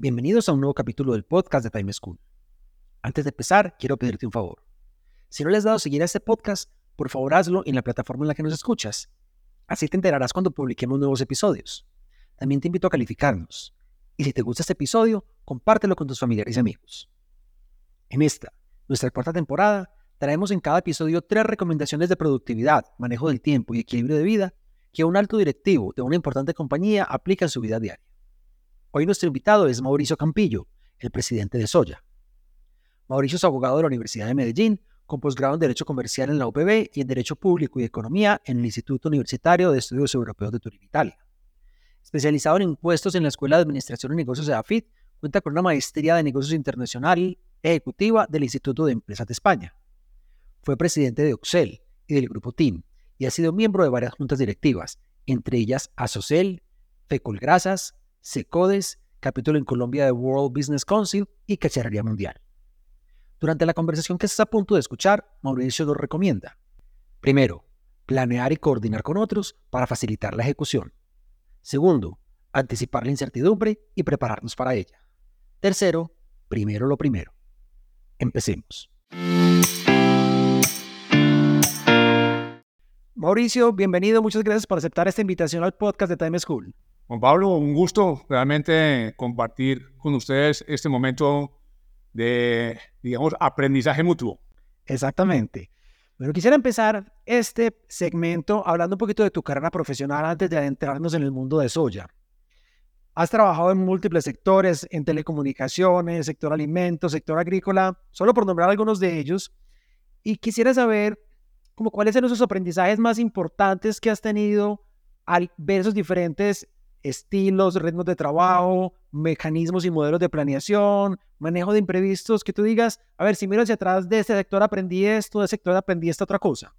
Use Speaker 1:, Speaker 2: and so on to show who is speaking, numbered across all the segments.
Speaker 1: Bienvenidos a un nuevo capítulo del podcast de Time School. Antes de empezar, quiero pedirte un favor. Si no le has dado seguir a este podcast, por favor hazlo en la plataforma en la que nos escuchas. Así te enterarás cuando publiquemos nuevos episodios. También te invito a calificarnos. Y si te gusta este episodio, compártelo con tus familiares y amigos. En esta, nuestra cuarta temporada, traemos en cada episodio tres recomendaciones de productividad, manejo del tiempo y equilibrio de vida que un alto directivo de una importante compañía aplica en su vida diaria. Hoy nuestro invitado es Mauricio Campillo, el presidente de Soya. Mauricio es abogado de la Universidad de Medellín, con posgrado en Derecho Comercial en la UPB y en Derecho Público y Economía en el Instituto Universitario de Estudios Europeos de Turín, Italia. Especializado en impuestos en la Escuela de Administración y Negocios de AFIT, cuenta con una maestría de Negocios Internacional Ejecutiva del Instituto de Empresas de España. Fue presidente de Oxel y del Grupo TIM y ha sido miembro de varias juntas directivas, entre ellas Asocel, Fecolgrasas, SECODES, capítulo en Colombia de World Business Council y Cacharrería Mundial. Durante la conversación que estás a punto de escuchar, Mauricio nos recomienda. Primero, planear y coordinar con otros para facilitar la ejecución. Segundo, anticipar la incertidumbre y prepararnos para ella. Tercero, primero lo primero. Empecemos. Mauricio, bienvenido. Muchas gracias por aceptar esta invitación al podcast de Time School.
Speaker 2: Juan Pablo, un gusto realmente compartir con ustedes este momento de, digamos, aprendizaje mutuo.
Speaker 1: Exactamente. Bueno, quisiera empezar este segmento hablando un poquito de tu carrera profesional antes de adentrarnos en el mundo de Soya. Has trabajado en múltiples sectores, en telecomunicaciones, sector alimentos, sector agrícola, solo por nombrar algunos de ellos. Y quisiera saber como cuáles son esos aprendizajes más importantes que has tenido al ver esos diferentes estilos, ritmos de trabajo, mecanismos y modelos de planeación, manejo de imprevistos, que tú digas, a ver, si miro hacia atrás de este sector aprendí esto, de este sector aprendí esta otra cosa.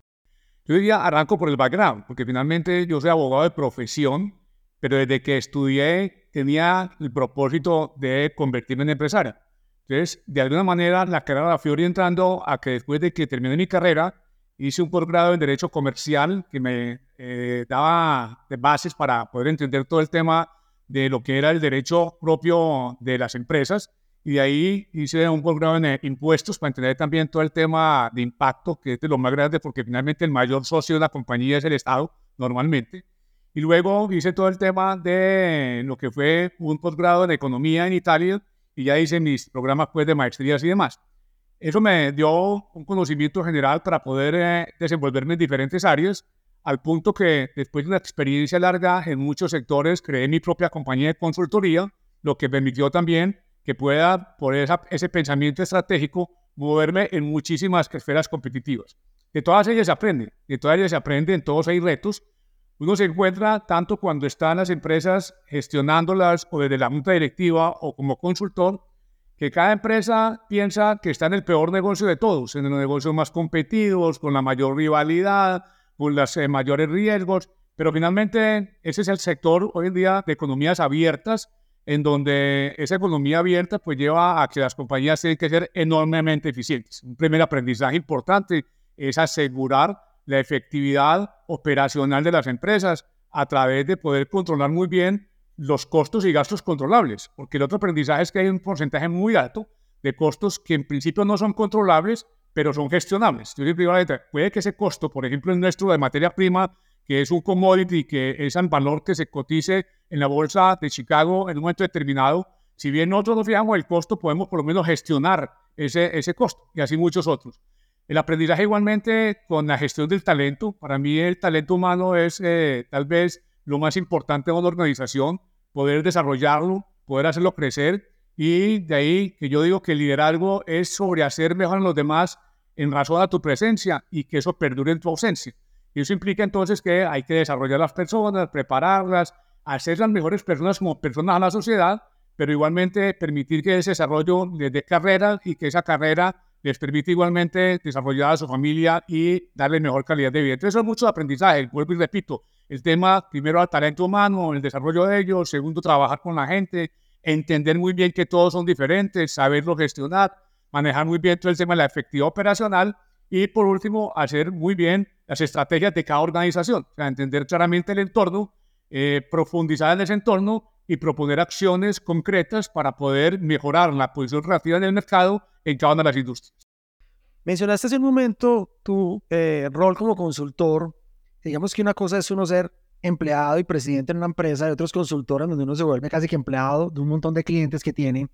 Speaker 2: Yo diría, arranco por el background, porque finalmente yo soy abogado de profesión, pero desde que estudié tenía el propósito de convertirme en empresario. Entonces, de alguna manera, la carrera la fui orientando a que después de que terminé mi carrera, hice un posgrado en Derecho Comercial que me eh, daba bases para poder entender todo el tema de lo que era el derecho propio de las empresas. Y de ahí hice un posgrado en eh, impuestos para entender también todo el tema de impacto, que es de lo más grande, porque finalmente el mayor socio de la compañía es el Estado, normalmente. Y luego hice todo el tema de lo que fue un posgrado en economía en Italia y ya hice mis programas pues, de maestrías y demás. Eso me dio un conocimiento general para poder eh, desenvolverme en diferentes áreas, al punto que después de una experiencia larga en muchos sectores, creé mi propia compañía de consultoría, lo que permitió también que pueda, por ese pensamiento estratégico, moverme en muchísimas esferas competitivas. De todas ellas se aprende, de todas ellas se aprende, en todos hay retos. Uno se encuentra tanto cuando están las empresas gestionándolas o desde la junta directiva o como consultor, que cada empresa piensa que está en el peor negocio de todos, en los negocios más competidos, con la mayor rivalidad, con los eh, mayores riesgos, pero finalmente ese es el sector hoy en día de economías abiertas, en donde esa economía abierta pues lleva a que las compañías tienen que ser enormemente eficientes. Un primer aprendizaje importante es asegurar la efectividad operacional de las empresas a través de poder controlar muy bien los costos y gastos controlables, porque el otro aprendizaje es que hay un porcentaje muy alto de costos que en principio no son controlables, pero son gestionables. puede que ese costo, por ejemplo, el nuestro de materia prima, que es un commodity, que es el valor que se cotice en la bolsa de Chicago en un momento determinado, si bien nosotros no fijamos el costo, podemos por lo menos gestionar ese, ese costo y así muchos otros. El aprendizaje igualmente con la gestión del talento. Para mí el talento humano es eh, tal vez lo más importante en una organización poder desarrollarlo, poder hacerlo crecer y de ahí que yo digo que el liderazgo es sobre hacer mejor a los demás en razón a tu presencia y que eso perdure en tu ausencia. Y eso implica entonces que hay que desarrollar las personas, prepararlas, hacer las mejores personas como personas a la sociedad, pero igualmente permitir que ese desarrollo les dé carrera y que esa carrera les permite igualmente desarrollar a su familia y darle mejor calidad de vida. Entonces, son muchos aprendizajes, vuelvo y repito, el tema primero al talento humano, el desarrollo de ellos, segundo, trabajar con la gente, entender muy bien que todos son diferentes, saberlo gestionar, manejar muy bien todo el tema de la efectividad operacional y por último, hacer muy bien las estrategias de cada organización, entender claramente el entorno, eh, profundizar en ese entorno y proponer acciones concretas para poder mejorar la posición relativa en el mercado en cada una de las industrias.
Speaker 1: Mencionaste hace un momento tu eh, rol como consultor. Digamos que una cosa es uno ser empleado y presidente en una empresa y otros consultores donde uno se vuelve casi que empleado de un montón de clientes que tiene.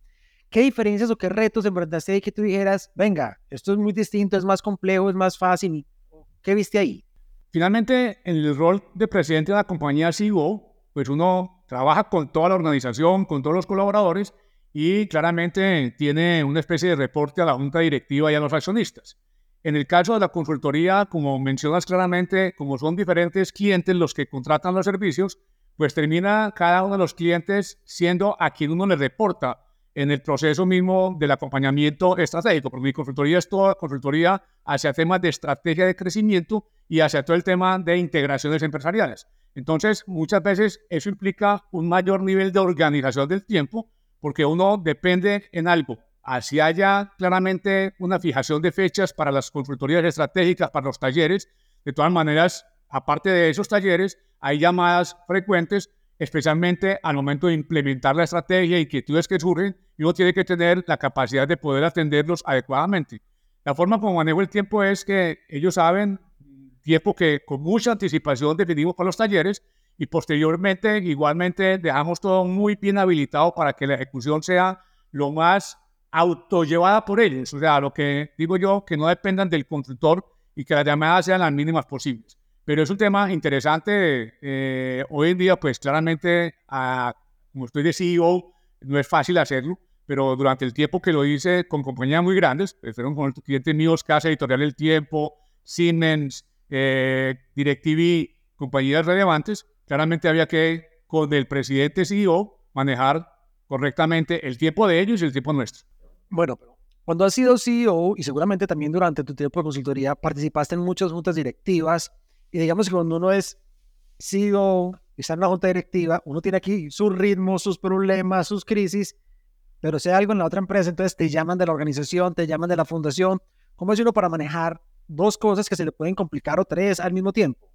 Speaker 1: ¿Qué diferencias o qué retos enfrentaste ahí que tú dijeras, venga, esto es muy distinto, es más complejo, es más fácil? ¿Qué viste ahí?
Speaker 2: Finalmente, en el rol de presidente de la compañía CEO, pues uno trabaja con toda la organización, con todos los colaboradores y claramente tiene una especie de reporte a la junta directiva y a los accionistas. En el caso de la consultoría, como mencionas claramente, como son diferentes clientes los que contratan los servicios, pues termina cada uno de los clientes siendo a quien uno le reporta en el proceso mismo del acompañamiento estratégico, porque mi consultoría es toda consultoría hacia temas de estrategia de crecimiento y hacia todo el tema de integraciones empresariales. Entonces, muchas veces eso implica un mayor nivel de organización del tiempo, porque uno depende en algo. Así haya claramente una fijación de fechas para las consultorías estratégicas, para los talleres. De todas maneras, aparte de esos talleres, hay llamadas frecuentes, especialmente al momento de implementar la estrategia y que es que surgen, y uno tiene que tener la capacidad de poder atenderlos adecuadamente. La forma como manejo el tiempo es que ellos saben tiempo que con mucha anticipación definimos para los talleres y posteriormente igualmente dejamos todo muy bien habilitado para que la ejecución sea lo más autollevada por ellos. O sea, lo que digo yo, que no dependan del constructor y que las llamadas sean las mínimas posibles. Pero es un tema interesante. Eh, hoy en día, pues claramente, como estoy de CEO, no es fácil hacerlo, pero durante el tiempo que lo hice con compañías muy grandes, fueron con clientes míos, Casa Editorial El Tiempo, Siemens, eh, DirecTV, compañías relevantes, claramente había que, con el presidente CEO, manejar correctamente el tiempo de ellos y el tiempo nuestro.
Speaker 1: Bueno, cuando has sido CEO y seguramente también durante tu tiempo de consultoría participaste en muchas juntas directivas y digamos que cuando uno es CEO y está en una junta directiva, uno tiene aquí sus ritmos, sus problemas, sus crisis, pero si hay algo en la otra empresa, entonces te llaman de la organización, te llaman de la fundación. ¿Cómo es uno para manejar dos cosas que se le pueden complicar o tres al mismo tiempo?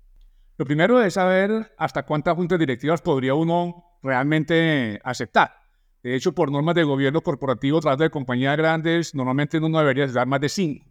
Speaker 2: Lo primero es saber hasta cuántas juntas directivas podría uno realmente aceptar. De hecho, por normas de gobierno corporativo, tras de compañías grandes, normalmente uno debería dar más de cinco.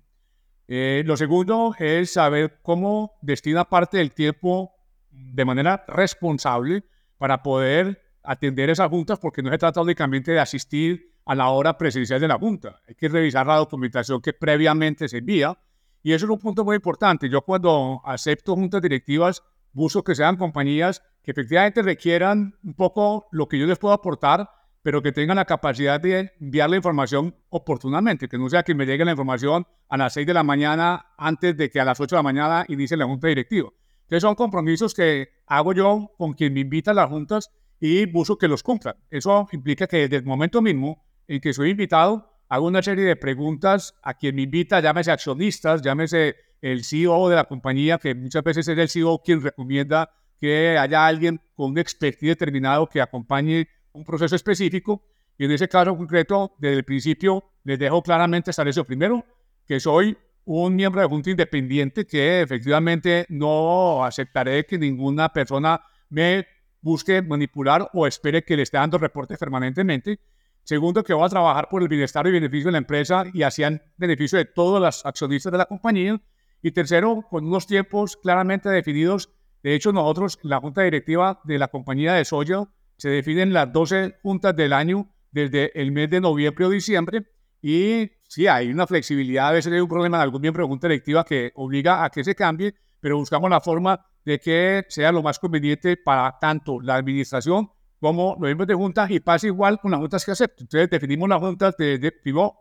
Speaker 2: Eh, lo segundo es saber cómo destina parte del tiempo de manera responsable para poder atender esas juntas, porque no se trata únicamente de asistir a la hora presencial de la junta. Hay que revisar la documentación que previamente se envía y eso es un punto muy importante. Yo cuando acepto juntas directivas, busco que sean compañías que efectivamente requieran un poco lo que yo les puedo aportar, pero que tengan la capacidad de enviar la información oportunamente, que no sea que me llegue la información a las 6 de la mañana antes de que a las 8 de la mañana inicie la junta directiva. Entonces son compromisos que hago yo con quien me invita a las juntas y busco que los cumplan. Eso implica que desde el momento mismo en que soy invitado, hago una serie de preguntas a quien me invita, llámese accionistas, llámese el CEO de la compañía, que muchas veces es el CEO quien recomienda que haya alguien con un expertise determinado que acompañe un proceso específico. Y en ese caso concreto, desde el principio, les dejo claramente establecido primero que soy un miembro de Junta Independiente que efectivamente no aceptaré que ninguna persona me busque manipular o espere que le esté dando reportes permanentemente. Segundo, que va a trabajar por el bienestar y beneficio de la empresa y hacia beneficio de todos los accionistas de la compañía. Y tercero, con unos tiempos claramente definidos. De hecho, nosotros, la junta directiva de la compañía de soya, se definen las 12 juntas del año desde el mes de noviembre o diciembre. Y sí, hay una flexibilidad. A veces hay un problema en algún miembro de junta directiva que obliga a que se cambie, pero buscamos la forma de que sea lo más conveniente para tanto la administración como los miembros de juntas y pasa igual con las juntas que acepto. Entonces definimos las juntas, de, de,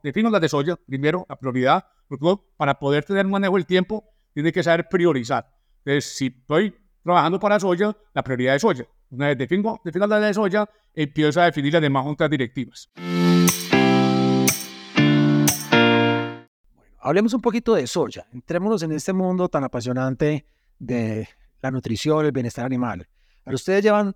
Speaker 2: defino las de soya, primero, la prioridad, porque para poder tener manejo del tiempo, tiene que saber priorizar. Entonces, si estoy trabajando para soya, la prioridad es soya. Una vez defino, defino la de soya, empiezo a definir las demás juntas directivas.
Speaker 1: Hablemos un poquito de soya. Entrémonos en este mundo tan apasionante de la nutrición, el bienestar animal. Pero ustedes llevan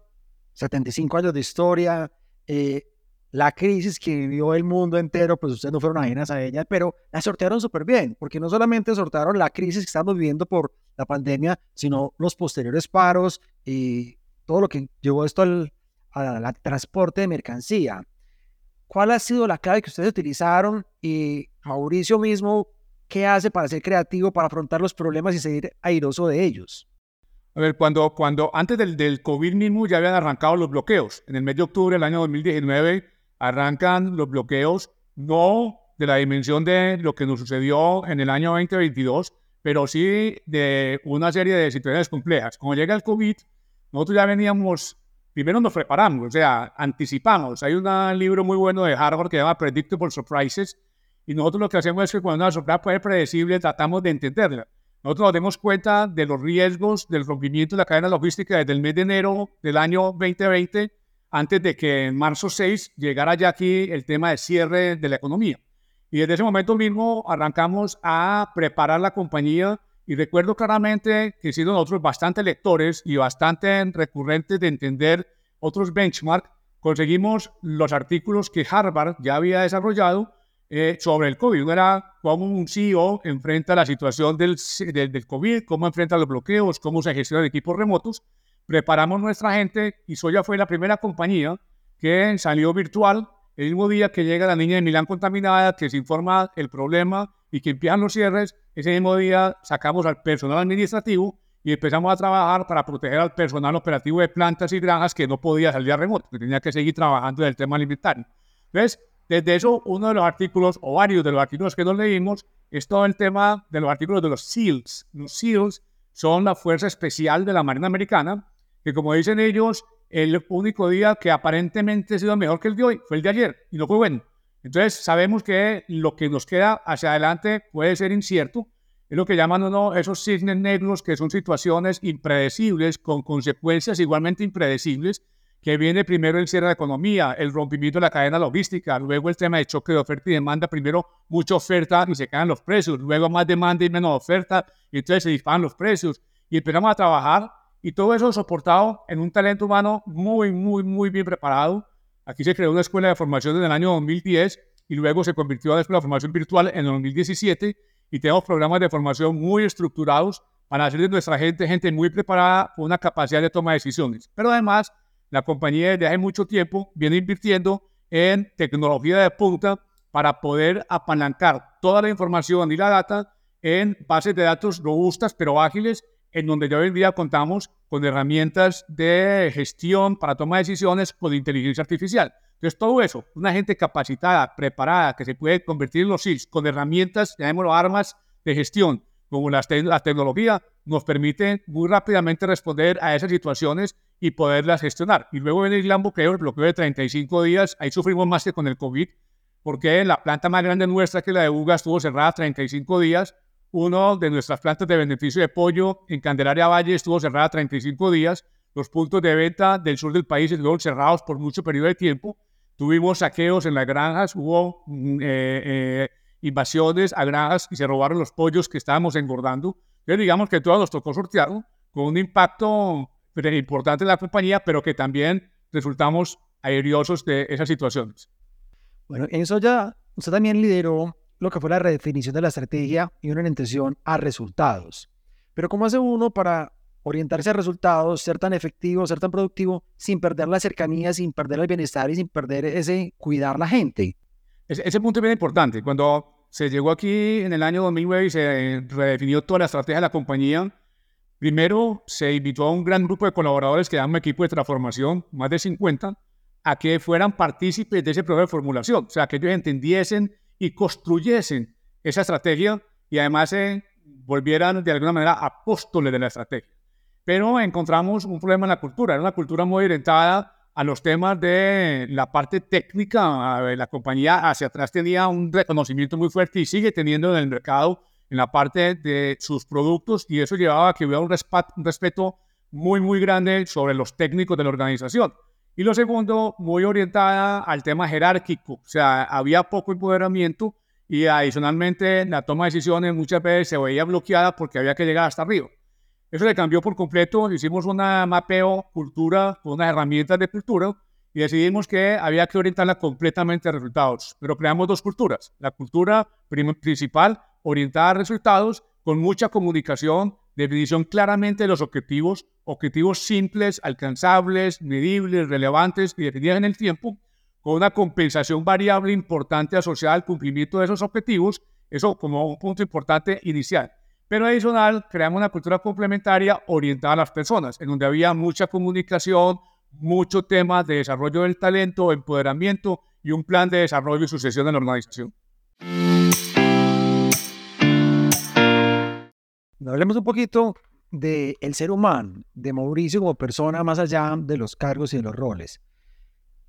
Speaker 1: 75 años de historia. Eh, la crisis que vivió el mundo entero, pues ustedes no fueron ajenas a ella, pero la sortearon súper bien, porque no solamente sortearon la crisis que estamos viviendo por la pandemia, sino los posteriores paros y todo lo que llevó esto al, al transporte de mercancía. ¿Cuál ha sido la clave que ustedes utilizaron? Y Mauricio mismo, ¿qué hace para ser creativo, para afrontar los problemas y seguir airoso de ellos?
Speaker 2: A ver, cuando, cuando antes del, del COVID mismo ya habían arrancado los bloqueos. En el mes de octubre del año 2019 arrancan los bloqueos, no de la dimensión de lo que nos sucedió en el año 2022, pero sí de una serie de situaciones complejas. Como llega el COVID, nosotros ya veníamos, primero nos preparamos, o sea, anticipamos. Hay un libro muy bueno de Harvard que se llama Predictable Surprises, y nosotros lo que hacemos es que cuando una sorpresa puede ser predecible, tratamos de entenderla. Nosotros nos damos cuenta de los riesgos del rompimiento de la cadena logística desde el mes de enero del año 2020 antes de que en marzo 6 llegara ya aquí el tema de cierre de la economía. Y desde ese momento mismo arrancamos a preparar la compañía y recuerdo claramente que siendo nosotros bastante lectores y bastante recurrentes de entender otros benchmarks, conseguimos los artículos que Harvard ya había desarrollado eh, sobre el COVID. Uno era cómo un CEO enfrenta la situación del, del, del COVID, cómo enfrenta los bloqueos, cómo se gestionan equipos remotos preparamos nuestra gente y Soya fue la primera compañía que salió virtual el mismo día que llega la niña de Milán contaminada, que se informa el problema y que empiezan los cierres. Ese mismo día sacamos al personal administrativo y empezamos a trabajar para proteger al personal operativo de plantas y granjas que no podía salir a remoto, que tenía que seguir trabajando en el tema alimentario. Entonces, desde eso, uno de los artículos, o varios de los artículos que nos leímos, es todo el tema de los artículos de los SEALs. Los SEALs son la Fuerza Especial de la Marina Americana, que como dicen ellos, el único día que aparentemente ha sido mejor que el de hoy fue el de ayer y no fue bueno. Entonces sabemos que lo que nos queda hacia adelante puede ser incierto. Es lo que llaman uno esos cisnes negros, que son situaciones impredecibles con consecuencias igualmente impredecibles, que viene primero el cierre de la economía, el rompimiento de la cadena logística, luego el tema de choque de oferta y demanda, primero mucha oferta y se caen los precios, luego más demanda y menos oferta, y entonces se disparan los precios. Y empezamos a trabajar y todo eso soportado en un talento humano muy, muy, muy bien preparado. Aquí se creó una escuela de formación en el año 2010 y luego se convirtió en la escuela de formación virtual en el 2017 y tenemos programas de formación muy estructurados para hacer de nuestra gente gente muy preparada con una capacidad de toma de decisiones. Pero además, la compañía desde hace mucho tiempo viene invirtiendo en tecnología de punta para poder apalancar toda la información y la data en bases de datos robustas pero ágiles en donde hoy en día contamos con herramientas de gestión para toma de decisiones con inteligencia artificial. Entonces, todo eso, una gente capacitada, preparada, que se puede convertir en los SILs con herramientas, llamémoslo armas de gestión, como la, la tecnología, nos permite muy rápidamente responder a esas situaciones y poderlas gestionar. Y luego viene el gran bloqueo, el bloqueo de 35 días, ahí sufrimos más que con el COVID, porque la planta más grande nuestra, que la de UGA, estuvo cerrada 35 días, uno de nuestras plantas de beneficio de pollo en Candelaria Valle estuvo cerrada 35 días. Los puntos de venta del sur del país estuvieron cerrados por mucho periodo de tiempo. Tuvimos saqueos en las granjas, hubo mm, eh, eh, invasiones a granjas y se robaron los pollos que estábamos engordando. Entonces, digamos que todo nos tocó sortearlo con un impacto importante en la compañía, pero que también resultamos aeriosos de esas situaciones.
Speaker 1: Bueno, en eso ya usted también lideró lo que fue la redefinición de la estrategia y una orientación a resultados. Pero ¿cómo hace uno para orientarse a resultados, ser tan efectivo, ser tan productivo, sin perder la cercanía, sin perder el bienestar y sin perder ese cuidar la gente?
Speaker 2: Ese, punto es bien importante. Cuando se llegó aquí en el año 2009 y se redefinió toda la estrategia de la compañía, primero se invitó a un gran grupo de colaboradores que llaman equipo de transformación, más de 50, a que fueran partícipes de ese proceso de formulación, o sea, que ellos entendiesen y construyesen esa estrategia y además se volvieran de alguna manera apóstoles de la estrategia. Pero encontramos un problema en la cultura, era una cultura muy orientada a los temas de la parte técnica. La compañía hacia atrás tenía un reconocimiento muy fuerte y sigue teniendo en el mercado en la parte de sus productos y eso llevaba a que hubiera un, respeto muy, muy grande sobre los técnicos de la organización. Y lo segundo, muy orientada al tema jerárquico, o sea, había poco empoderamiento y adicionalmente la toma de decisiones muchas veces se veía bloqueada porque había que llegar hasta arriba. Eso le cambió por completo, hicimos un mapeo cultura unas herramientas de cultura y decidimos que había que orientarla completamente a resultados. Pero creamos dos culturas. La cultura principal orientada a resultados con mucha comunicación, definición claramente de los objetivos, objetivos simples, alcanzables, medibles, relevantes y definidos en el tiempo, con una compensación variable importante asociada al cumplimiento de esos objetivos, eso como un punto importante inicial. Pero adicional, creamos una cultura complementaria orientada a las personas, en donde había mucha comunicación, mucho tema de desarrollo del talento, empoderamiento y un plan de desarrollo y sucesión en la organización.
Speaker 1: Hablemos un poquito del el ser humano, de Mauricio como persona más allá de los cargos y de los roles.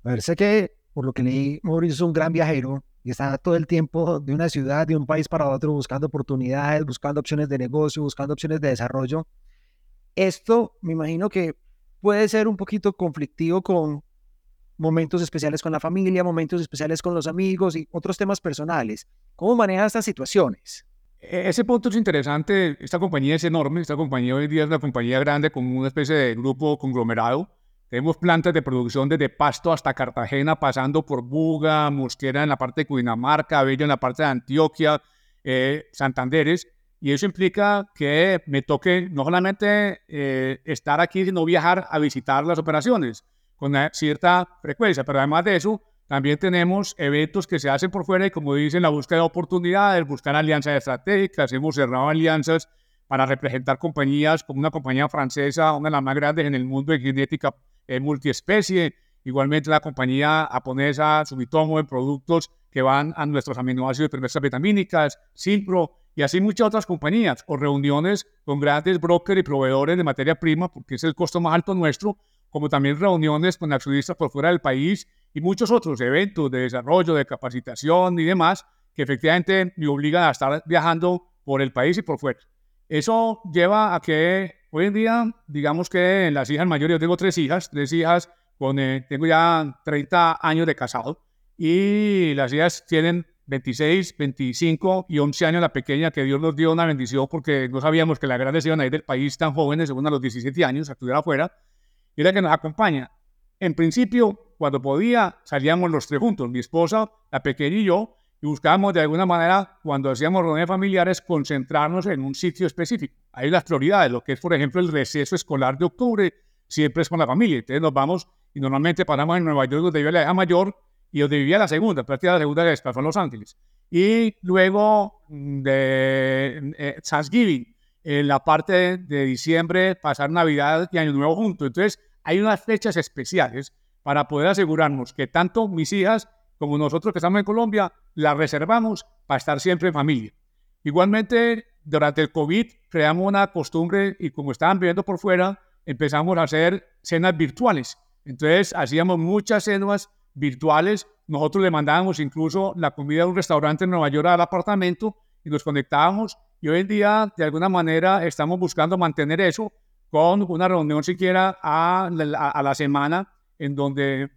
Speaker 1: A ver, sé que por lo que leí, Mauricio es un gran viajero y está todo el tiempo de una ciudad, de un país para otro, buscando oportunidades, buscando opciones de negocio, buscando opciones de desarrollo. Esto me imagino que puede ser un poquito conflictivo con momentos especiales con la familia, momentos especiales con los amigos y otros temas personales. ¿Cómo maneja estas situaciones?
Speaker 2: E-, ese punto es interesante. Esta compañía es enorme. Esta compañía hoy día es una compañía grande con una especie de grupo conglomerado. Tenemos plantas de producción desde Pasto hasta Cartagena, pasando por Buga, Mosquera en la parte de Cundinamarca, Bello en la parte de Antioquia, eh, Santanderes. Y eso implica que me toque no solamente eh, estar aquí, sino viajar a visitar las operaciones con cierta frecuencia, pero además de eso, también tenemos eventos que se hacen por fuera y como dicen, la búsqueda de oportunidades, buscar alianzas estratégicas. Hemos cerrado alianzas para representar compañías como una compañía francesa, una de las más grandes en el mundo de genética eh, multiespecie. Igualmente la compañía japonesa Sumitomo de productos que van a nuestros aminoácidos de nuestras vitamínicas, Simpro, y así muchas otras compañías, o reuniones con grandes brokers y proveedores de materia prima, porque es el costo más alto nuestro, como también reuniones con accionistas por fuera del país y muchos otros eventos de desarrollo, de capacitación y demás, que efectivamente me obligan a estar viajando por el país y por fuera. Eso lleva a que hoy en día, digamos que las hijas mayores, yo tengo tres hijas, tres hijas, con, eh, tengo ya 30 años de casado, y las hijas tienen 26, 25 y 11 años la pequeña, que Dios nos dio una bendición porque no sabíamos que las grandes iban a ir del país tan jóvenes, según a los 17 años, a estudiar afuera, y la que nos acompaña. En principio, cuando podía, salíamos los tres juntos, mi esposa, la pequeña y yo, y buscábamos de alguna manera, cuando hacíamos reuniones familiares, concentrarnos en un sitio específico. Hay las prioridades, lo que es, por ejemplo, el receso escolar de octubre, siempre es con la familia. Entonces nos vamos y normalmente paramos en Nueva York, donde vive la hija mayor, y donde vivía la segunda, prácticamente la segunda que fue Los Ángeles. Y luego mm, de eh, Thanksgiving, en la parte de, diciembre, pasar Navidad y Año Nuevo juntos. Entonces, hay unas fechas especiales para poder asegurarnos que tanto mis hijas como nosotros que estamos en Colombia las reservamos para estar siempre en familia. Igualmente, durante el COVID creamos una costumbre y como estaban viviendo por fuera, empezamos a hacer cenas virtuales. Entonces, hacíamos muchas cenas virtuales. Nosotros le mandábamos incluso la comida de un restaurante en Nueva York al apartamento y nos conectábamos. Y hoy en día, de alguna manera, estamos buscando mantener eso con una reunión siquiera a, a, la semana, en donde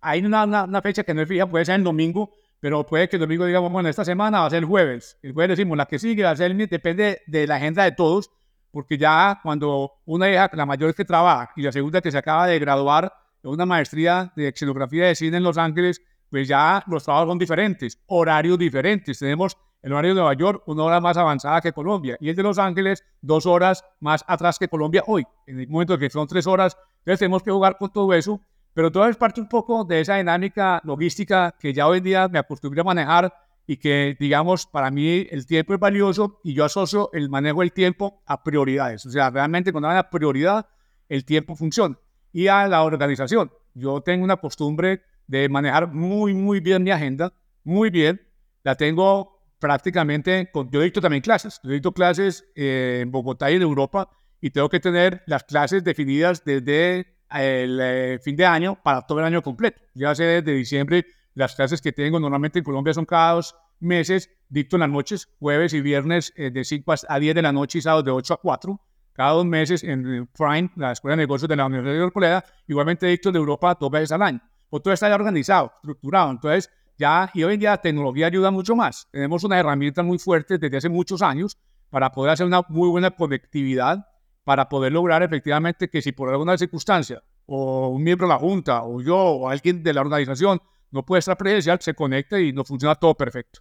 Speaker 2: hay una, fecha que no es fija, puede ser el domingo, pero puede que el domingo digamos, bueno, esta semana va a ser el jueves. El jueves decimos, la que sigue va a ser el depende de la agenda de todos, porque ya cuando una hija, la mayor que trabaja y la segunda que se acaba de graduar, una maestría de escenografía de cine en Los Ángeles, pues ya los trabajos son diferentes, horarios diferentes. Tenemos el horario de Nueva York una hora más avanzada que Colombia y el de Los Ángeles dos horas más atrás que Colombia hoy, en el momento que son tres horas. Entonces tenemos que jugar con todo eso, pero todo es parte un poco de esa dinámica logística que ya hoy en día me acostumbré a manejar y que, digamos, para mí el tiempo es valioso y yo asocio el manejo del tiempo a prioridades. O sea, realmente cuando hay una prioridad, el tiempo funciona y a la organización. Yo tengo una costumbre de manejar muy, muy bien mi agenda, muy bien. La tengo prácticamente, con, yo dicto también clases, yo dicto clases eh, en Bogotá y en Europa y tengo que tener las clases definidas desde el eh, fin de año para todo el año completo. Ya sé desde diciembre las clases que tengo normalmente en Colombia son cada dos meses, dicto en las noches, jueves y viernes eh, de 5 a 10 de la noche y sábados de 8 a 4 cada dos meses en Prime, la Escuela de Negocios de la Universidad de Europea, igualmente dictos de Europa dos veces al año. Pues todo está ya organizado, estructurado. Entonces, ya, y hoy en día la tecnología ayuda mucho más. Tenemos una herramienta muy fuerte desde hace muchos años para poder hacer una muy buena conectividad, para poder lograr efectivamente que si por alguna circunstancia o un miembro de la Junta o yo o alguien de la organización no puede estar presencial, se conecta y no funciona todo perfecto.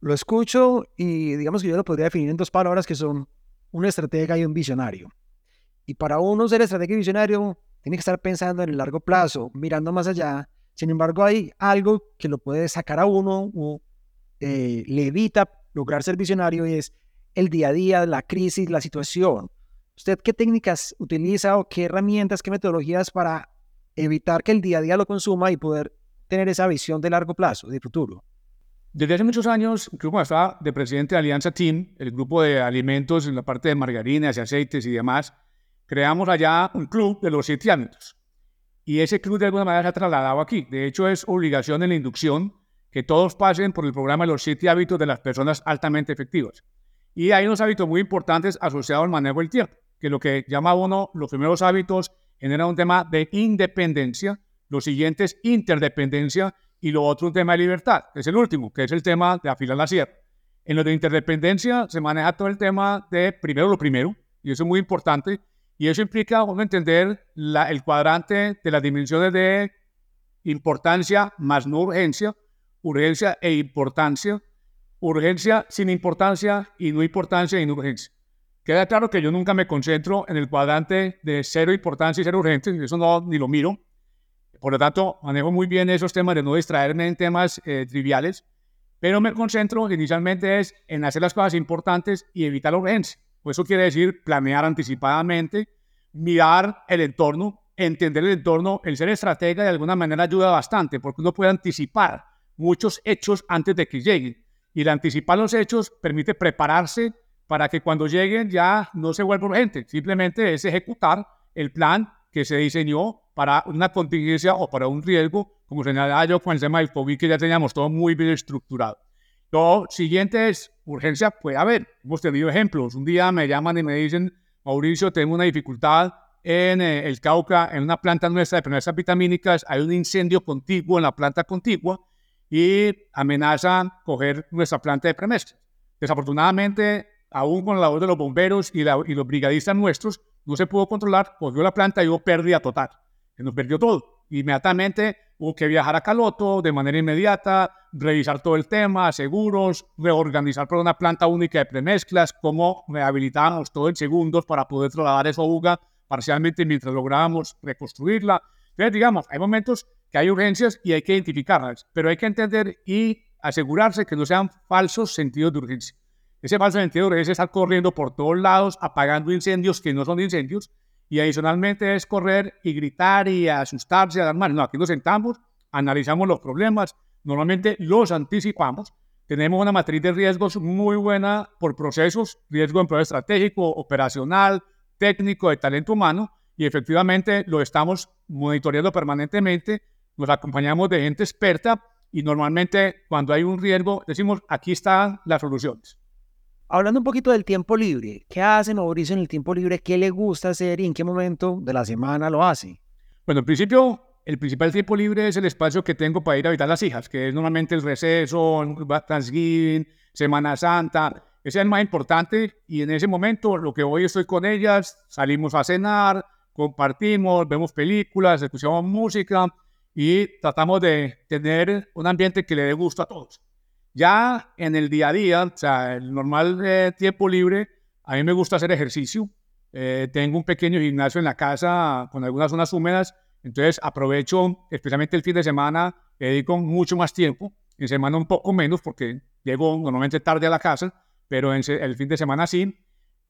Speaker 1: Lo escucho y digamos que yo lo podría definir en dos palabras que son un estratega y un visionario. Y para uno ser estratega y visionario, tiene que estar pensando en el largo plazo, mirando más allá. Sin embargo, hay algo que lo puede sacar a uno o eh, le evita lograr ser visionario y es el día a día, la crisis, la situación. ¿Usted qué técnicas utiliza o qué herramientas, qué metodologías para evitar que el día a día lo consuma y poder tener esa visión de largo plazo, de futuro?
Speaker 2: Desde hace muchos años, creo que estaba de presidente de Alianza Team, el grupo de alimentos en la parte de margarinas y aceites y demás, creamos allá un club de los ámbitos. Y ese club de alguna manera se ha trasladado aquí. De hecho, es obligación en la inducción que todos pasen por el programa de los siete hábitos de las personas altamente efectivas. Y hay unos hábitos muy importantes asociados al manejo del tiempo, que lo que llama uno los primeros hábitos genera un tema de independencia, los siguientes interdependencia y lo otro un tema de libertad, que es el último, que es el tema de afilar la sierra. En lo de interdependencia se maneja todo el tema de primero lo primero, y eso es muy importante, y eso implica uno entender la, el cuadrante de las dimensiones de importancia más no urgencia, urgencia e importancia, urgencia sin importancia y no importancia no urgencia. Queda claro que yo nunca me concentro en el cuadrante de cero importancia y cero urgencia, eso no ni lo miro, por lo tanto, manejo muy bien esos temas de no distraerme en temas eh, triviales, pero me concentro inicialmente es en hacer las cosas importantes y evitar la urgencia. Eso quiere decir planear anticipadamente, mirar el entorno, entender el entorno, el ser estratega de alguna manera ayuda bastante porque uno puede anticipar muchos hechos antes de que lleguen. Y el anticipar los hechos permite prepararse para que cuando lleguen ya no se vuelva urgente, simplemente es ejecutar el plan que se diseñó para una contingencia o para un riesgo, como señalaba yo con el tema del COVID, que ya teníamos todo muy bien estructurado. Lo siguiente es urgencia, puede haber. Hemos tenido ejemplos. Un día me llaman y me dicen, Mauricio, tengo una dificultad en eh, el Cauca, en una planta nuestra de premezclas vitamínicas, hay un incendio contiguo en la planta contigua y amenazan coger nuestra planta de premezclas. Desafortunadamente, aún con la labor de los bomberos y, y los brigadistas nuestros, no se pudo controlar, cogió la planta y hubo pérdida total que nos perdió todo. Inmediatamente hubo que viajar a Caloto de manera inmediata, revisar todo el tema, seguros, reorganizar por una planta única de premezclas, cómo rehabilitamos todo en segundos para poder trasladar esa UGA parcialmente mientras lográbamos reconstruirla. Entonces, digamos, hay momentos que hay urgencias y hay que identificarlas, pero hay que entender y asegurarse que no sean falsos sentidos de urgencia. Ese falso sentido de urgencia es estar corriendo por todos lados, apagando incendios que no son incendios, y adicionalmente es correr y gritar y asustarse, alarmar. No, aquí nos sentamos, analizamos los problemas, normalmente los anticipamos. Tenemos una matriz de riesgos muy buena por procesos, riesgo de empleo estratégico, operacional, técnico, de talento humano, y efectivamente lo estamos monitoreando permanentemente. Nos acompañamos de gente experta y normalmente cuando hay un riesgo decimos, aquí están las soluciones.
Speaker 1: Hablando un poquito del tiempo libre, ¿qué hace Mauricio en el tiempo libre? ¿Qué le gusta hacer y en qué momento de la semana lo hace?
Speaker 2: Bueno, en principio, el principal tiempo libre es el espacio que tengo para ir a visitar las hijas, que es normalmente el receso, Thanksgiving, Semana Santa. Ese es el más importante y en ese momento lo que voy estoy con ellas, salimos a cenar, compartimos, vemos películas, escuchamos música y tratamos de tener un ambiente que le dé gusto a todos. Ya en el día a día, o sea, el normal eh, tiempo libre, a mí me gusta hacer ejercicio. Eh, tengo un pequeño gimnasio en la casa con algunas zonas húmedas, entonces aprovecho, especialmente el fin de semana, dedico mucho más tiempo. En semana un poco menos porque llego normalmente tarde a la casa, pero en el fin de semana sí.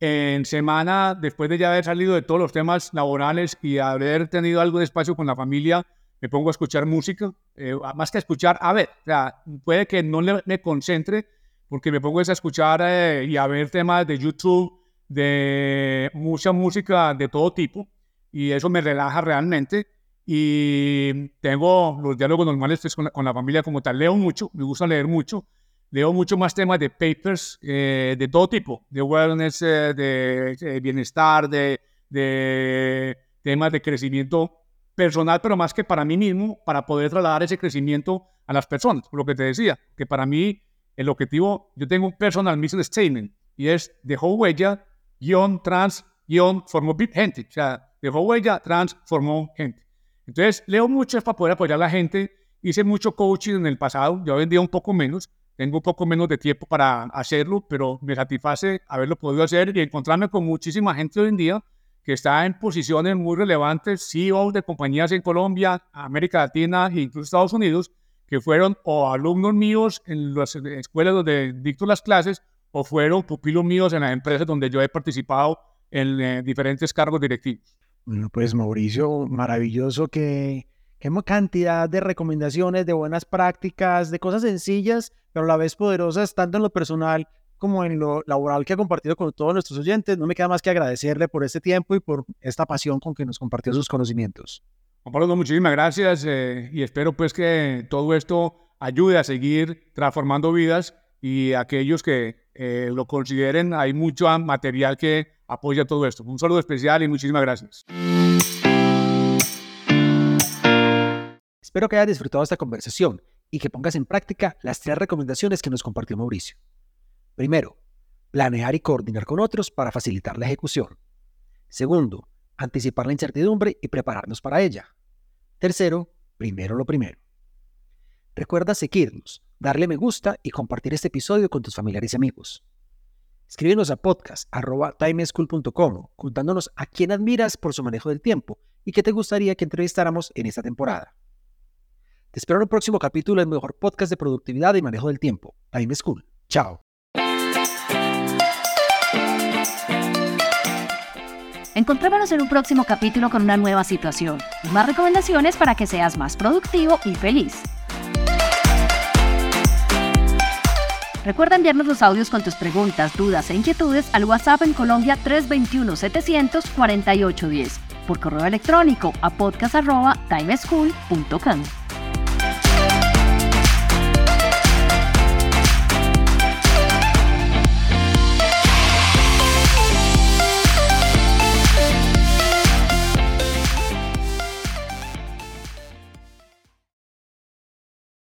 Speaker 2: En semana, después de ya haber salido de todos los temas laborales y haber tenido algo de espacio con la familia, me pongo a escuchar música, eh, más que a escuchar, a ver, o sea, puede que no me concentre porque me pongo a escuchar eh, y a ver temas de YouTube, de mucha música de todo tipo, y eso me relaja realmente. Y tengo los diálogos normales pues, con, la, familia como tal. Leo mucho, me gusta leer mucho. leo mucho más temas de papers eh, de todo tipo, de wellness, eh, de, bienestar, de, de temas de crecimiento personal, pero más que para mí mismo, para poder trasladar ese crecimiento a las personas. Por lo que te decía, que para mí el objetivo, yo tengo un personal mission statement y es dejó huella, guion, trans, guion, formó gente. O sea, dejó huella, transformó gente. Entonces, leo mucho para poder apoyar a la gente. Hice mucho coaching en el pasado, yo vendía un poco menos, tengo un poco menos de tiempo para hacerlo, pero me satisface haberlo podido hacer y encontrarme con muchísima gente hoy en día que está en posiciones muy relevantes, CEOs de compañías en Colombia, América Latina e incluso Estados Unidos, que fueron o alumnos míos en las escuelas donde dicto las clases o fueron pupilos míos en las empresas donde yo he participado en eh, diferentes cargos directivos.
Speaker 1: Bueno, pues Mauricio, maravilloso que, que cantidad de recomendaciones, de buenas prácticas, de cosas sencillas, pero a la vez poderosas, tanto en lo personal como en lo laboral que ha compartido con todos nuestros oyentes. No me queda más que agradecerle por este tiempo y por esta pasión con que nos compartió sus conocimientos.
Speaker 2: Juan Pablo, muchísimas gracias eh, y espero pues que todo esto ayude a seguir transformando vidas y aquellos que eh, lo consideren, hay mucho material que apoya todo esto. Un saludo especial y muchísimas gracias.
Speaker 1: Espero que hayas disfrutado esta conversación y que pongas en práctica las tres recomendaciones que nos compartió Mauricio. Primero, planear y coordinar con otros para facilitar la ejecución. Segundo, anticipar la incertidumbre y prepararnos para ella. Tercero, primero lo primero. Recuerda seguirnos, darle me gusta y compartir este episodio con tus familiares y amigos. Escríbenos a podcast.timeschool.com contándonos a quién admiras por su manejo del tiempo y qué te gustaría que entrevistáramos en esta temporada. Te espero en el próximo capítulo del mejor podcast de productividad y manejo del tiempo, Time School. Chao.
Speaker 3: Encontrémonos en un próximo capítulo con una nueva situación y más recomendaciones para que seas más productivo y feliz. Recuerda enviarnos los audios con tus preguntas, dudas e inquietudes al WhatsApp en Colombia 321-700-4810, por correo electrónico a podcast.timeschool.com.